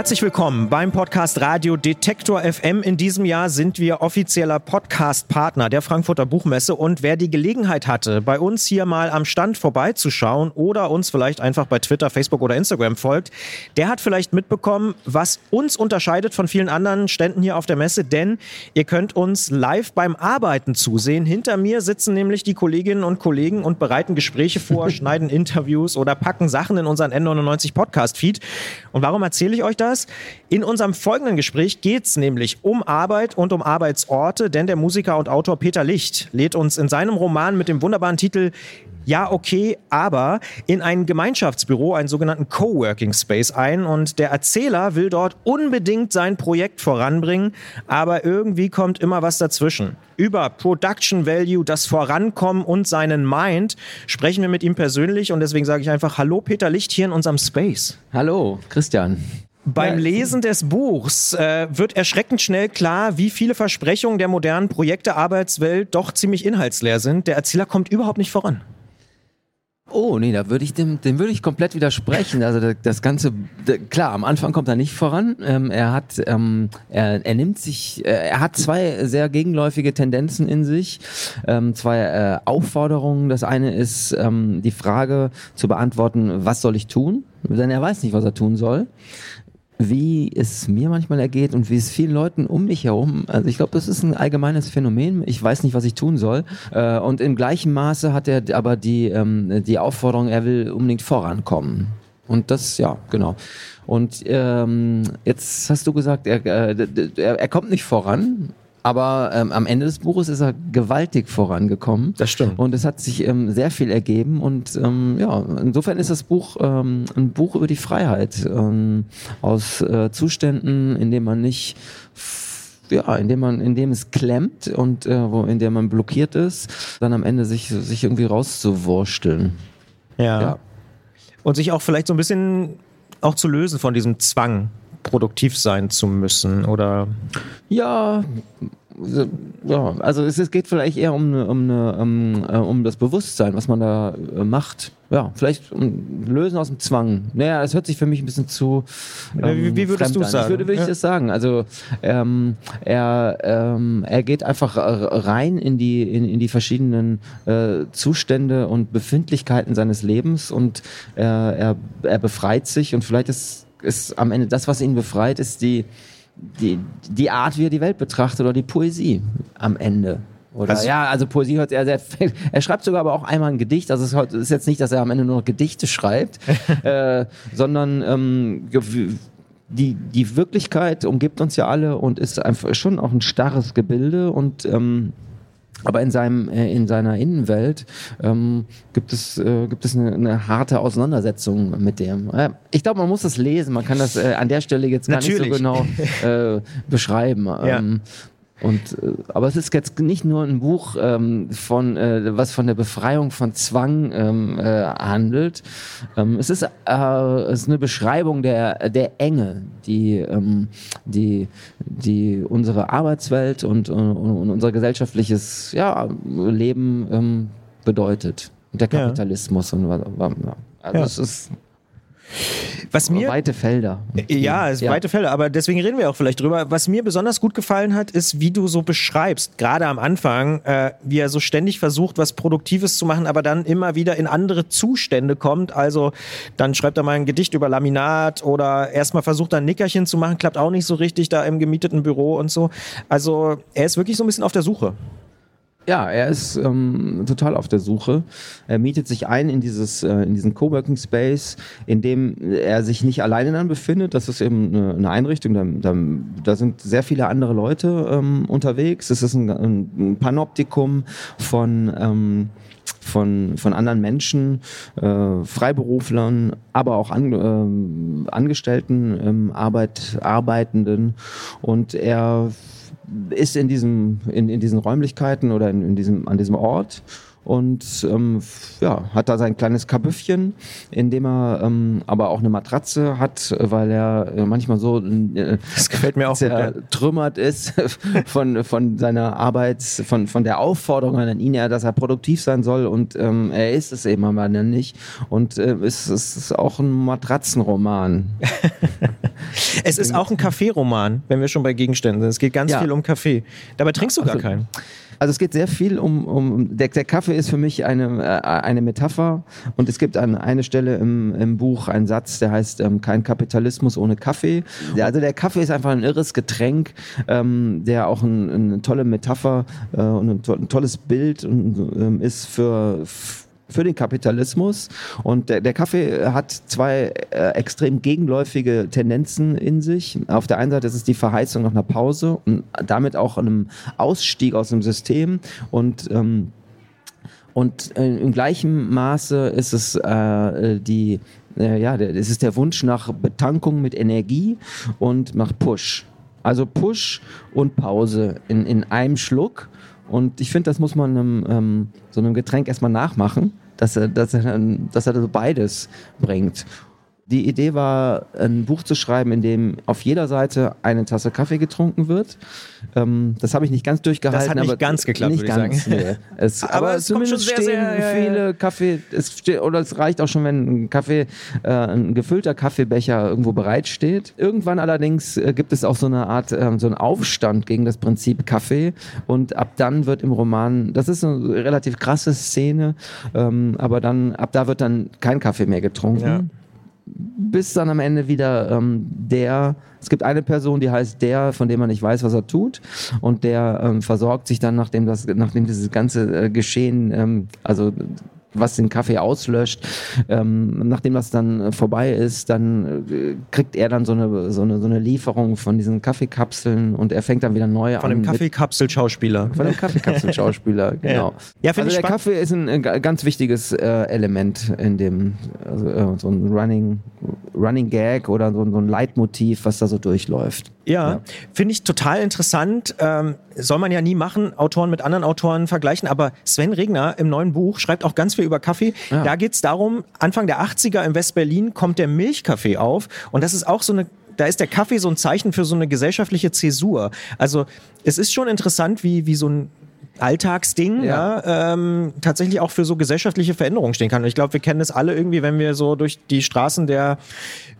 Herzlich willkommen beim Podcast Radio Detektor FM. In diesem Jahr sind wir offizieller Podcast-Partner der Frankfurter Buchmesse und wer die Gelegenheit hatte, bei uns hier mal am Stand vorbeizuschauen oder uns vielleicht einfach bei Twitter, Facebook oder Instagram folgt, der hat vielleicht mitbekommen, was uns unterscheidet von vielen anderen Ständen hier auf der Messe, denn ihr könnt uns live beim Arbeiten zusehen. Hinter mir sitzen nämlich die Kolleginnen und Kollegen und bereiten Gespräche vor, schneiden Interviews oder packen Sachen in unseren N99 Podcast-Feed. Und warum erzähle ich euch das? In unserem folgenden Gespräch geht es nämlich um Arbeit und um Arbeitsorte, denn der Musiker und Autor Peter Licht lädt uns in seinem Roman mit dem wunderbaren Titel ja, okay, aber in ein Gemeinschaftsbüro, einen sogenannten Coworking Space ein und der Erzähler will dort unbedingt sein Projekt voranbringen, aber irgendwie kommt immer was dazwischen. Über Production Value, das Vorankommen und seinen Mind sprechen wir mit ihm persönlich und deswegen sage ich einfach Hallo Peter Licht hier in unserem Space. Hallo, Christian. Beim Lesen des Buchs äh, wird erschreckend schnell klar, wie viele Versprechungen der modernen Projekte-Arbeitswelt doch ziemlich inhaltsleer sind. Der Erzähler kommt überhaupt nicht voran. Oh, nee, da würde ich dem, dem würde ich komplett widersprechen. Also das Ganze, klar, am Anfang kommt er nicht voran. Ähm, er hat, ähm, er, er nimmt sich, äh, er hat zwei sehr gegenläufige Tendenzen in sich, ähm, zwei äh, Aufforderungen. Das eine ist ähm, die Frage zu beantworten, was soll ich tun? Denn er weiß nicht, was er tun soll wie es mir manchmal ergeht und wie es vielen Leuten um mich herum, also ich glaube, das ist ein allgemeines Phänomen. Ich weiß nicht, was ich tun soll. Äh, und im gleichen Maße hat er aber die, ähm, die Aufforderung, er will unbedingt vorankommen. Und das, ja, genau. Und ähm, jetzt hast du gesagt, er, äh, er, er kommt nicht voran. Aber ähm, am Ende des Buches ist er gewaltig vorangekommen. Das stimmt. Und es hat sich ähm, sehr viel ergeben. Und ähm, ja, insofern ist das Buch ähm, ein Buch über die Freiheit ähm, aus äh, Zuständen, in denen man nicht ja, indem man, indem es klemmt und äh, wo, in dem man blockiert ist, dann am Ende sich, sich irgendwie rauszuwursteln. Ja. ja. Und sich auch vielleicht so ein bisschen auch zu lösen von diesem Zwang, produktiv sein zu müssen oder? Ja, ja, also es, es geht vielleicht eher um, eine, um, eine, um, äh, um das Bewusstsein, was man da äh, macht. Ja, vielleicht um Lösen aus dem Zwang. Naja, das hört sich für mich ein bisschen zu. Ähm, wie, wie, würdest du sagen? Wie würde, würde ja. ich das sagen. Also ähm, er, ähm, er geht einfach rein in die, in, in die verschiedenen äh, Zustände und Befindlichkeiten seines Lebens und er, er, er befreit sich und vielleicht ist ist am Ende das, was ihn befreit, ist die, die, die Art, wie er die Welt betrachtet oder die Poesie am Ende. Oder also, ja, also Poesie hört er sehr. Er schreibt sogar aber auch einmal ein Gedicht. Also es ist jetzt nicht, dass er am Ende nur noch Gedichte schreibt, äh, sondern ähm, die, die Wirklichkeit umgibt uns ja alle und ist einfach schon auch ein starres Gebilde und ähm, aber in seinem äh, in seiner Innenwelt ähm, gibt es äh, gibt es eine, eine, harte Auseinandersetzung mit dem. Äh, ich glaube, man muss das lesen. Man kann das äh, an der Stelle jetzt gar Natürlich. nicht so genau äh, beschreiben. Ja. Und, äh, aber es ist jetzt nicht nur ein Buch, ähm, von, äh, was von der Befreiung von Zwang ähm, äh, handelt. Ähm, es, ist, äh, es ist eine Beschreibung der, der Enge, die, ähm, die, die unsere Arbeitswelt und, und, und unser gesellschaftliches ja, Leben ähm, bedeutet. Und der Kapitalismus. Ja. Und, ja. Also ja. es ist was mir, weite Felder. Ja, es ja. weite Felder, aber deswegen reden wir auch vielleicht drüber. Was mir besonders gut gefallen hat, ist, wie du so beschreibst, gerade am Anfang, äh, wie er so ständig versucht, was Produktives zu machen, aber dann immer wieder in andere Zustände kommt. Also dann schreibt er mal ein Gedicht über Laminat oder erstmal versucht er ein Nickerchen zu machen, klappt auch nicht so richtig da im gemieteten Büro und so. Also er ist wirklich so ein bisschen auf der Suche. Ja, er ist ähm, total auf der Suche. Er mietet sich ein in dieses äh, in diesen Coworking Space, in dem er sich nicht alleine dann befindet. Das ist eben eine, eine Einrichtung. Da, da, da, sind sehr viele andere Leute ähm, unterwegs. Es ist ein, ein Panoptikum von ähm, von, von anderen Menschen, äh, Freiberuflern, aber auch an, äh, Angestellten, ähm, Arbeit, Arbeitenden. Und er ist in, diesem, in, in diesen Räumlichkeiten oder in, in diesem, an diesem Ort und ähm, ja, hat da sein kleines Kabüffchen, in dem er ähm, aber auch eine Matratze hat, weil er äh, manchmal so äh, das gefällt mir auch zertrümmert ist von, von seiner Arbeit, von, von der Aufforderung an ihn, dass er produktiv sein soll und ähm, er ist es eben aber nicht. Und äh, es, es ist auch ein Matratzenroman. es ist auch ein Kaffeeroman, wenn wir schon bei Gegenständen sind. Es geht ganz ja. viel um Kaffee. Dabei trinkst du gar also, keinen. Also es geht sehr viel um, um der, der Kaffee ist für mich eine, äh, eine Metapher und es gibt an eine Stelle im, im Buch einen Satz, der heißt ähm, kein Kapitalismus ohne Kaffee. Also der Kaffee ist einfach ein irres Getränk, ähm, der auch ein, eine tolle Metapher äh, und ein, to ein, tolles Bild und, ähm, ist für für den Kapitalismus. Und der, der Kaffee hat zwei äh, extrem gegenläufige Tendenzen in sich. Auf der einen Seite ist es die Verheißung nach einer Pause und damit auch einem Ausstieg aus dem System und ähm, und äh, im gleichen Maße ist es äh, die, äh, ja, es ist der Wunsch nach Betankung mit Energie und nach Push. Also Push und Pause in, in einem Schluck. Und ich finde, das muss man einem, ähm, so einem Getränk erstmal nachmachen, dass er, dass er, dass er so beides bringt. Die Idee war, ein Buch zu schreiben, in dem auf jeder Seite eine Tasse Kaffee getrunken wird. Ähm, das habe ich nicht ganz durchgehalten. Das hat nicht ganz geklappt, nicht würde ich sagen. Nee. Es, aber, aber es zumindest sehr, stehen sehr, viele ja. Kaffee, es steht, oder es reicht auch schon, wenn ein Kaffee, äh, ein gefüllter Kaffeebecher irgendwo bereitsteht. Irgendwann allerdings äh, gibt es auch so eine Art, äh, so einen Aufstand gegen das Prinzip Kaffee und ab dann wird im Roman, das ist eine relativ krasse Szene, ähm, aber dann, ab da wird dann kein Kaffee mehr getrunken. Ja bis dann am Ende wieder ähm, der, es gibt eine Person, die heißt der, von dem man nicht weiß, was er tut. Und der ähm, versorgt sich dann, nachdem das, nachdem dieses ganze äh, Geschehen, ähm, also was den Kaffee auslöscht. Ähm, nachdem das dann vorbei ist, dann äh, kriegt er dann so eine, so, eine, so eine Lieferung von diesen Kaffeekapseln und er fängt dann wieder neu an. Von dem Kaffeekapselschauspieler. Von dem Kaffeekapselschauspieler, genau. Ja, also der Kaffee ist ein, ein ganz wichtiges äh, Element in dem, also, äh, so ein Running, Running Gag oder so, so, ein Leitmotiv, was da so durchläuft. Ja, ja. finde ich total interessant. Ähm, soll man ja nie machen, Autoren mit anderen Autoren vergleichen, aber Sven Regner im neuen Buch schreibt auch ganz viel über Kaffee. Ja. Da geht es darum, Anfang der 80er in West-Berlin kommt der Milchkaffee auf und das ist auch so eine da ist der Kaffee so ein Zeichen für so eine gesellschaftliche Zäsur. Also es ist schon interessant, wie, wie so ein Alltagsding ja. ja ähm, tatsächlich auch für so gesellschaftliche Veränderungen stehen kann. Und ich glaube, wir kennen es alle irgendwie, wenn wir so durch die Straßen der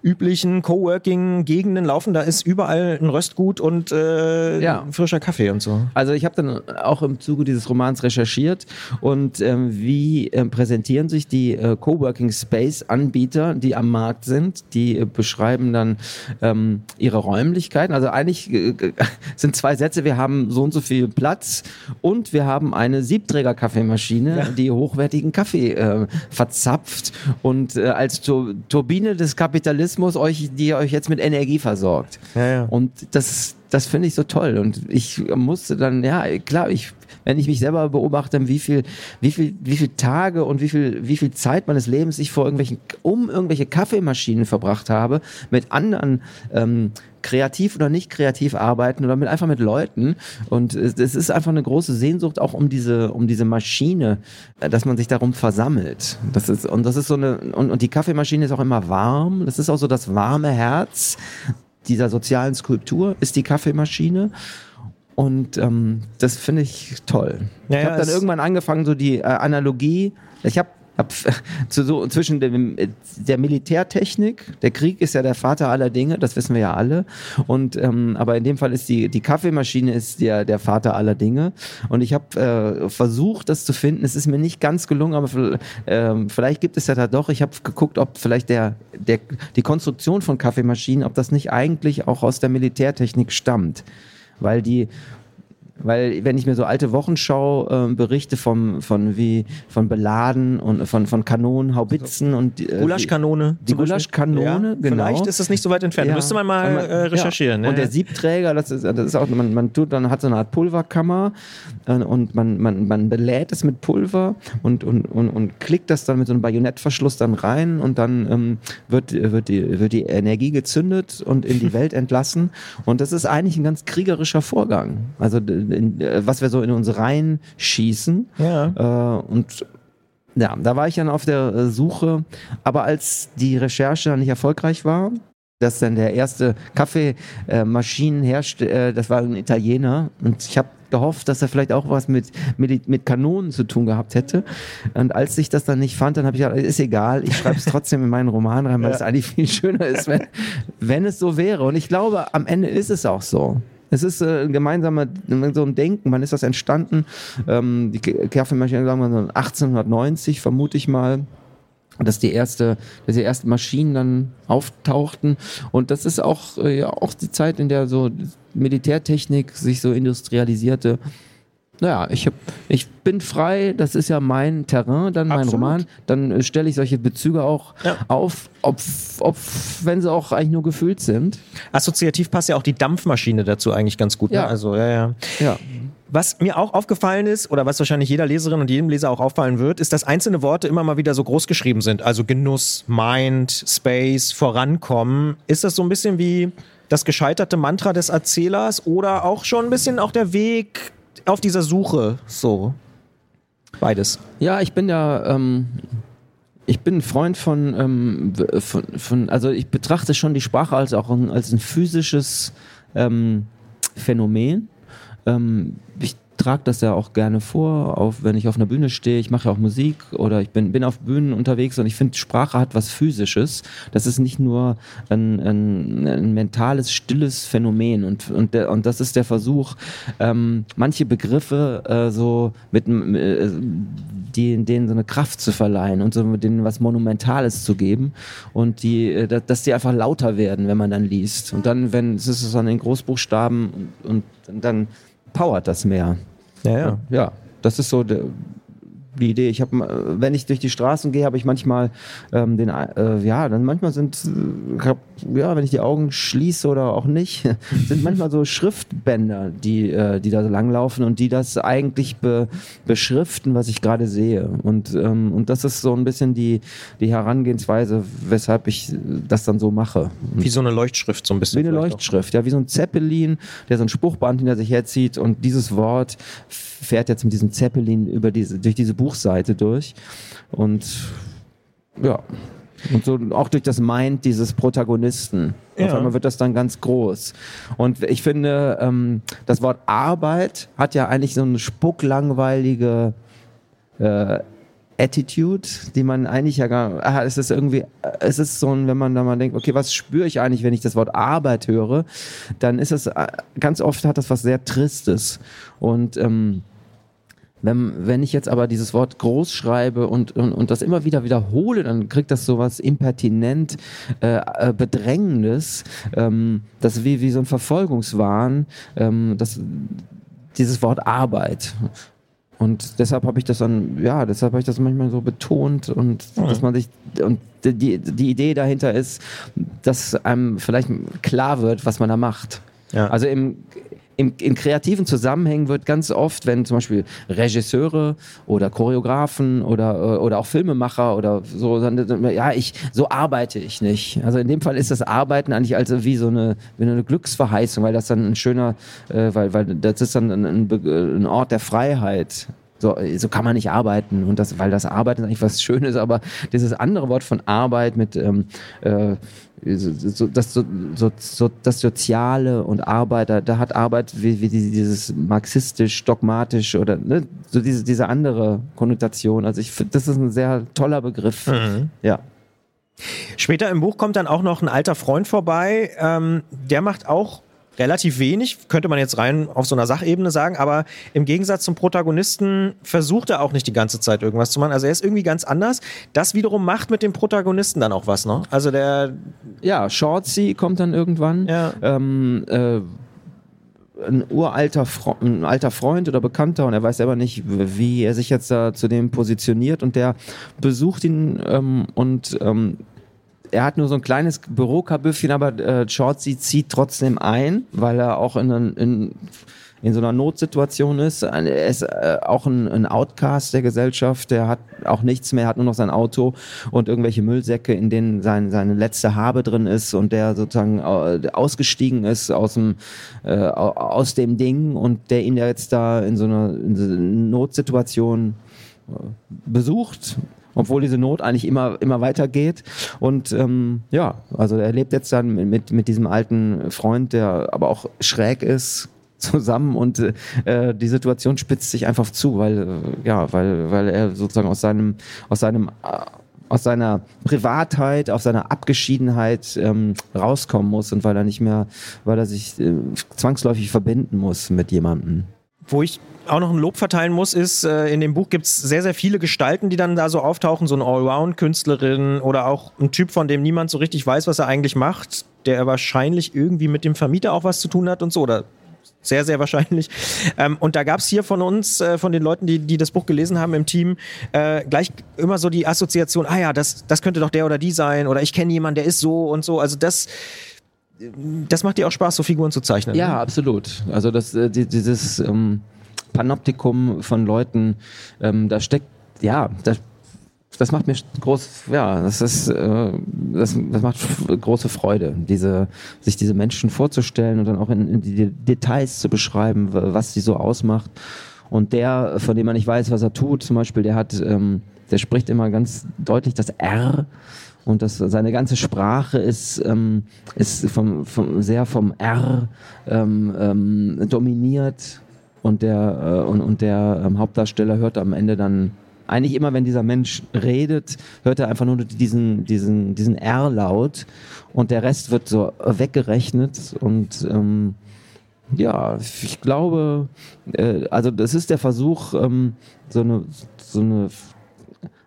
üblichen Coworking-Gegenden laufen, da ist überall ein Röstgut und äh, ja. frischer Kaffee und so. Also ich habe dann auch im Zuge dieses Romans recherchiert und ähm, wie äh, präsentieren sich die äh, Coworking-Space-Anbieter, die am Markt sind, die äh, beschreiben dann ähm, ihre Räumlichkeiten. Also eigentlich äh, sind zwei Sätze, wir haben so und so viel Platz und wir haben eine Siebträger-Kaffeemaschine, ja. die hochwertigen Kaffee äh, verzapft und äh, als Tur Turbine des Kapitalismus euch, die euch jetzt mit Energie versorgt. Ja, ja. Und das, das finde ich so toll. Und ich musste dann, ja, klar, ich wenn ich mich selber beobachte, wie viel, wie viel, wie viel Tage und wie viel, wie viel Zeit meines Lebens ich vor irgendwelchen, um irgendwelche Kaffeemaschinen verbracht habe, mit anderen ähm, kreativ oder nicht kreativ arbeiten oder mit einfach mit Leuten. Und es ist einfach eine große Sehnsucht auch um diese, um diese Maschine, äh, dass man sich darum versammelt. Das ist, und das ist so eine, und, und die Kaffeemaschine ist auch immer warm. Das ist auch so das warme Herz dieser sozialen Skulptur, ist die Kaffeemaschine. Und ähm, das finde ich toll. Ja, ich habe dann irgendwann angefangen, so die äh, Analogie. Ich habe hab, zu, so, zwischen dem, der Militärtechnik, der Krieg ist ja der Vater aller Dinge, das wissen wir ja alle. Und ähm, aber in dem Fall ist die, die Kaffeemaschine ist der, der Vater aller Dinge. Und ich habe äh, versucht, das zu finden. Es ist mir nicht ganz gelungen, aber äh, vielleicht gibt es ja da doch. Ich habe geguckt, ob vielleicht der, der, die Konstruktion von Kaffeemaschinen, ob das nicht eigentlich auch aus der Militärtechnik stammt weil die weil wenn ich mir so alte Wochenschau-Berichte äh, vom, von wie von Beladen und von, von Kanonen, Haubitzen und äh, Gulaschkanone. Die Gulaschkanone, ja, genau. Vielleicht ist das nicht so weit entfernt. Ja. Müsste man mal man, äh, recherchieren. Ja. Und der Siebträger, das ist, das ist auch, man, man tut, dann hat so eine Art Pulverkammer äh, und man, man, man belädt es mit Pulver und, und, und, und klickt das dann mit so einem Bajonettverschluss dann rein und dann ähm, wird, wird, die, wird die Energie gezündet und in die Welt entlassen. Und das ist eigentlich ein ganz kriegerischer Vorgang. Also in, äh, was wir so in uns reinschießen. Ja. Äh, und ja, da war ich dann auf der äh, Suche. Aber als die Recherche dann nicht erfolgreich war, dass dann der erste Kaffeemaschinenhersteller, äh, das war ein Italiener und ich habe gehofft, dass er vielleicht auch was mit, mit, mit Kanonen zu tun gehabt hätte. Und als ich das dann nicht fand, dann habe ich gesagt, ist egal, ich schreibe es trotzdem in meinen Roman rein, weil ja. es eigentlich viel schöner ist, wenn, wenn es so wäre. Und ich glaube, am Ende ist es auch so. Es ist äh, ein gemeinsamer, so ein Denken. Wann ist das entstanden? Ähm, die Kaffeemaschine, sagen wir mal 1890, vermute ich mal dass die erste, dass die ersten Maschinen dann auftauchten. Und das ist auch, äh, ja, auch die Zeit, in der so Militärtechnik sich so industrialisierte. Naja, ich, hab, ich bin frei, das ist ja mein Terrain, dann mein Absolut. Roman. Dann äh, stelle ich solche Bezüge auch ja. auf, ob, ob, wenn sie auch eigentlich nur gefühlt sind. Assoziativ passt ja auch die Dampfmaschine dazu eigentlich ganz gut. Ne? Ja. Ne? Also, ja, ja. ja. Was mir auch aufgefallen ist, oder was wahrscheinlich jeder Leserin und jedem Leser auch auffallen wird, ist, dass einzelne Worte immer mal wieder so groß geschrieben sind. Also Genuss, Mind, Space, Vorankommen. Ist das so ein bisschen wie das gescheiterte Mantra des Erzählers oder auch schon ein bisschen auch der Weg auf dieser Suche? So. Beides. Ja, ich bin ja. Ähm ich bin ein Freund von, ähm, von, von, also ich betrachte schon die Sprache als auch ein, als ein physisches ähm, Phänomen. Ähm, ich trage das ja auch gerne vor, auf, wenn ich auf einer Bühne stehe. Ich mache ja auch Musik oder ich bin, bin auf Bühnen unterwegs und ich finde, Sprache hat was Physisches. Das ist nicht nur ein, ein, ein mentales, stilles Phänomen. Und, und, der, und das ist der Versuch, ähm, manche Begriffe äh, so mit äh, die, denen so eine Kraft zu verleihen und so denen was Monumentales zu geben und die, äh, dass die einfach lauter werden, wenn man dann liest. Und dann, wenn es ist dann in Großbuchstaben und, und dann powert das mehr. Ja, ja. Ja, das ist so der, die Idee. Ich habe, wenn ich durch die Straßen gehe, habe ich manchmal ähm, den, äh, ja, dann manchmal sind, äh, hab, ja, wenn ich die Augen schließe oder auch nicht, sind manchmal so Schriftbänder, die, äh, die da langlaufen und die das eigentlich be, beschriften, was ich gerade sehe. Und, ähm, und das ist so ein bisschen die, die Herangehensweise, weshalb ich das dann so mache. Wie so eine Leuchtschrift, so ein bisschen. Wie eine Leuchtschrift, auch. ja, wie so ein Zeppelin, der so ein Spruchband hinter sich herzieht und dieses Wort fährt jetzt mit diesem Zeppelin über diese, durch diese Buchseite durch. Und ja. Und so auch durch das Mind dieses Protagonisten. Ja. Auf einmal wird das dann ganz groß. Und ich finde, ähm, das Wort Arbeit hat ja eigentlich so eine spucklangweilige äh, Attitude, die man eigentlich ja gar, ah, es ist irgendwie, es ist so ein, wenn man da mal denkt, okay, was spüre ich eigentlich, wenn ich das Wort Arbeit höre, dann ist es, äh, ganz oft hat das was sehr Tristes. Und ähm, wenn, wenn ich jetzt aber dieses Wort groß schreibe und, und, und das immer wieder wiederhole, dann kriegt das sowas impertinent äh, äh, Bedrängendes, ähm, das wie, wie so ein Verfolgungswahn, ähm, das, dieses Wort Arbeit. Und deshalb habe ich das dann, ja, deshalb habe ich das manchmal so betont und mhm. dass man sich, und die, die Idee dahinter ist, dass einem vielleicht klar wird, was man da macht. Ja. Also im, im, in kreativen Zusammenhängen wird ganz oft, wenn zum Beispiel Regisseure oder Choreografen oder, äh, oder auch Filmemacher oder so, ja, ich, so arbeite ich nicht. Also in dem Fall ist das Arbeiten eigentlich also wie so eine, wie eine Glücksverheißung, weil das dann ein schöner, äh, weil, weil das ist dann ein, ein, ein Ort der Freiheit. So, so kann man nicht arbeiten. Und das, weil das Arbeiten ist eigentlich was Schönes, aber dieses andere Wort von Arbeit mit ähm, äh, so, das, so, so, das Soziale und Arbeit, da, da hat Arbeit wie, wie dieses marxistisch, dogmatisch oder ne, so diese, diese andere Konnotation. Also ich finde, das ist ein sehr toller Begriff. Mhm. Ja. Später im Buch kommt dann auch noch ein alter Freund vorbei, ähm, der macht auch relativ wenig, könnte man jetzt rein auf so einer Sachebene sagen, aber im Gegensatz zum Protagonisten versucht er auch nicht die ganze Zeit irgendwas zu machen. Also er ist irgendwie ganz anders. Das wiederum macht mit dem Protagonisten dann auch was, ne? Also der. Ja, Shortsy kommt dann irgendwann. Ja. Ähm, äh, ein uralter Fre ein alter Freund oder Bekannter und er weiß selber nicht, wie er sich jetzt da zu dem positioniert und der besucht ihn ähm, und ähm, er hat nur so ein kleines Bürokabüffchen, aber äh, Shortsy zieht trotzdem ein, weil er auch in, in in so einer Notsituation ist. Er ist äh, auch ein, ein Outcast der Gesellschaft, der hat auch nichts mehr, hat nur noch sein Auto und irgendwelche Müllsäcke, in denen sein, seine letzte Habe drin ist und der sozusagen äh, ausgestiegen ist aus dem, äh, aus dem Ding und der ihn jetzt da in so einer, in so einer Notsituation äh, besucht obwohl diese Not eigentlich immer, immer weitergeht. Und ähm, ja, also er lebt jetzt dann mit, mit diesem alten Freund, der aber auch schräg ist, zusammen und äh, die Situation spitzt sich einfach zu, weil äh, ja, weil weil er sozusagen aus seinem aus seinem äh, aus seiner Privatheit, aus seiner Abgeschiedenheit ähm, rauskommen muss und weil er nicht mehr, weil er sich äh, zwangsläufig verbinden muss mit jemandem. Wo ich auch noch ein Lob verteilen muss, ist, äh, in dem Buch gibt es sehr, sehr viele Gestalten, die dann da so auftauchen, so eine Allround-Künstlerin oder auch ein Typ, von dem niemand so richtig weiß, was er eigentlich macht, der wahrscheinlich irgendwie mit dem Vermieter auch was zu tun hat und so, oder sehr, sehr wahrscheinlich. Ähm, und da gab es hier von uns, äh, von den Leuten, die, die das Buch gelesen haben im Team, äh, gleich immer so die Assoziation, ah ja, das, das könnte doch der oder die sein oder ich kenne jemanden, der ist so und so. Also das, das macht dir auch Spaß, so Figuren zu zeichnen. Ja, ne? absolut. Also das, äh, dieses ähm, Panoptikum von Leuten, ähm, da steckt, ja, da das macht mir groß, ja, das ist, äh, das, das macht große Freude, diese, sich diese Menschen vorzustellen und dann auch in, in die Details zu beschreiben, was sie so ausmacht. Und der, von dem man nicht weiß, was er tut, zum Beispiel, der hat, ähm, der spricht immer ganz deutlich das R und das, seine ganze Sprache ist, ähm, ist vom, vom, sehr vom R ähm, ähm, dominiert. Und der, äh, und, und der ähm, Hauptdarsteller hört am Ende dann eigentlich immer, wenn dieser Mensch redet, hört er einfach nur diesen, diesen, diesen R-Laut. Und der Rest wird so weggerechnet. Und ähm, ja, ich glaube, äh, also das ist der Versuch, ähm, so eine, so eine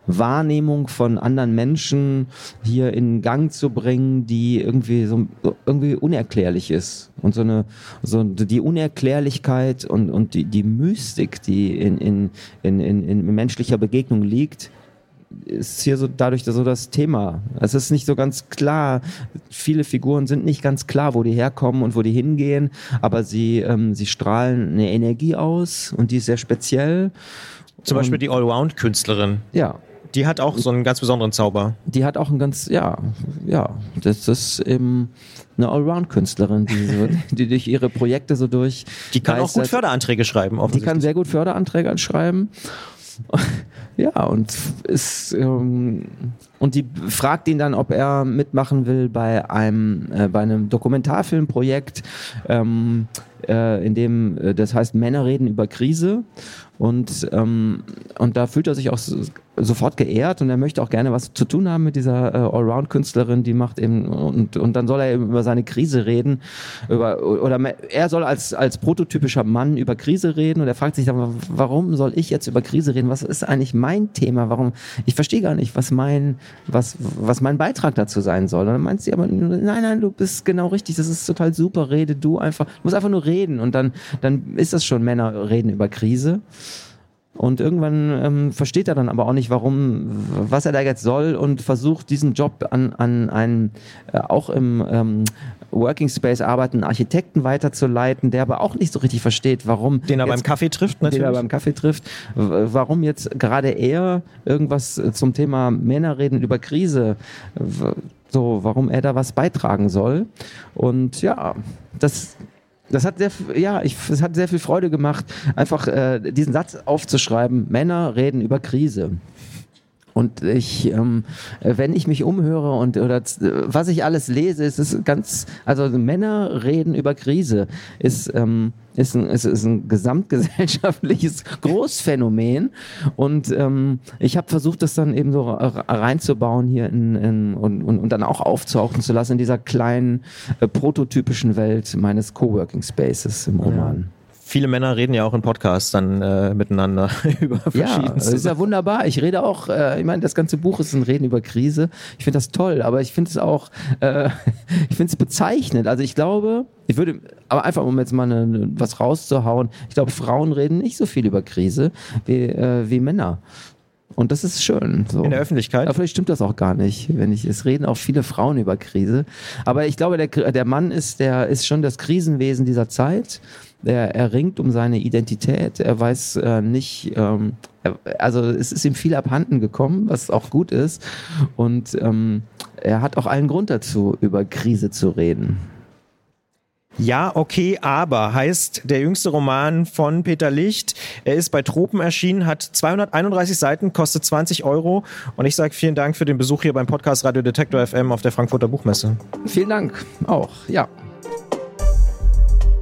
Wahrnehmung von anderen Menschen hier in Gang zu bringen, die irgendwie so irgendwie unerklärlich ist und so eine so die Unerklärlichkeit und und die die Mystik, die in in in in, in menschlicher Begegnung liegt, ist hier so dadurch so das Thema. Es ist nicht so ganz klar. Viele Figuren sind nicht ganz klar, wo die herkommen und wo die hingehen, aber sie, ähm, sie strahlen eine Energie aus und die ist sehr speziell. Zum Beispiel die Allround-Künstlerin. Ja, die hat auch so einen ganz besonderen Zauber. Die hat auch einen ganz, ja, ja, das ist eben eine Allround-Künstlerin, die, so, die durch ihre Projekte so durch. Die kann auch gut Förderanträge schreiben, Die kann sehr gut Förderanträge schreiben. Ja, und ist, ähm, und die fragt ihn dann, ob er mitmachen will bei einem, äh, bei einem Dokumentarfilmprojekt, ähm, äh, in dem, äh, das heißt Männer reden über Krise. Und, ähm, und da fühlt er sich auch sofort geehrt und er möchte auch gerne was zu tun haben mit dieser äh, Allround-Künstlerin, die macht eben, und, und dann soll er eben über seine Krise reden, über, oder er soll als, als prototypischer Mann über Krise reden und er fragt sich dann, warum soll ich jetzt über Krise reden? Was ist eigentlich mein Thema? Warum? Ich verstehe gar nicht, was mein, was, was mein Beitrag dazu sein soll. Und dann meint sie aber, nein, nein, du bist genau richtig, das ist total super, rede du einfach, du musst einfach nur reden und dann, dann ist das schon, Männer reden über Krise. Und irgendwann ähm, versteht er dann aber auch nicht, warum, was er da jetzt soll und versucht diesen Job an, an einen äh, auch im ähm, Working Space arbeitenden Architekten weiterzuleiten, der aber auch nicht so richtig versteht, warum. Den er beim Kaffee trifft, natürlich. Den er beim Kaffee trifft. Warum jetzt gerade er irgendwas zum Thema Männer reden über Krise, so, warum er da was beitragen soll. Und ja, das das hat sehr, ja, ich, es hat sehr viel Freude gemacht, einfach äh, diesen Satz aufzuschreiben. Männer reden über Krise. Und ich, ähm, wenn ich mich umhöre und oder was ich alles lese, ist es ganz, also Männer reden über Krise, ist, ähm, ist, ein, ist, ist ein gesamtgesellschaftliches Großphänomen. Und ähm, ich habe versucht, das dann eben so reinzubauen hier in, in, und, und, und dann auch aufzuhauchen zu lassen in dieser kleinen äh, prototypischen Welt meines Coworking Spaces im Roman. Ja viele Männer reden ja auch in Podcasts dann äh, miteinander über verschiedene Ja, das ist ja wunderbar. Ich rede auch, äh, ich meine, das ganze Buch ist ein Reden über Krise. Ich finde das toll, aber ich finde es auch, äh, ich finde es bezeichnend. Also ich glaube, ich würde, aber einfach um jetzt mal eine, was rauszuhauen, ich glaube, Frauen reden nicht so viel über Krise wie, äh, wie Männer. Und das ist schön. So. In der Öffentlichkeit? Aber vielleicht stimmt das auch gar nicht. Wenn ich, es reden auch viele Frauen über Krise. Aber ich glaube, der, der Mann ist, der ist schon das Krisenwesen dieser Zeit er, er ringt um seine Identität, er weiß äh, nicht, ähm, er, also es ist ihm viel abhanden gekommen, was auch gut ist. Und ähm, er hat auch allen Grund dazu, über Krise zu reden. Ja, okay, aber heißt der jüngste Roman von Peter Licht. Er ist bei Tropen erschienen, hat 231 Seiten, kostet 20 Euro. Und ich sage vielen Dank für den Besuch hier beim Podcast Radio Detektor FM auf der Frankfurter Buchmesse. Vielen Dank auch, ja.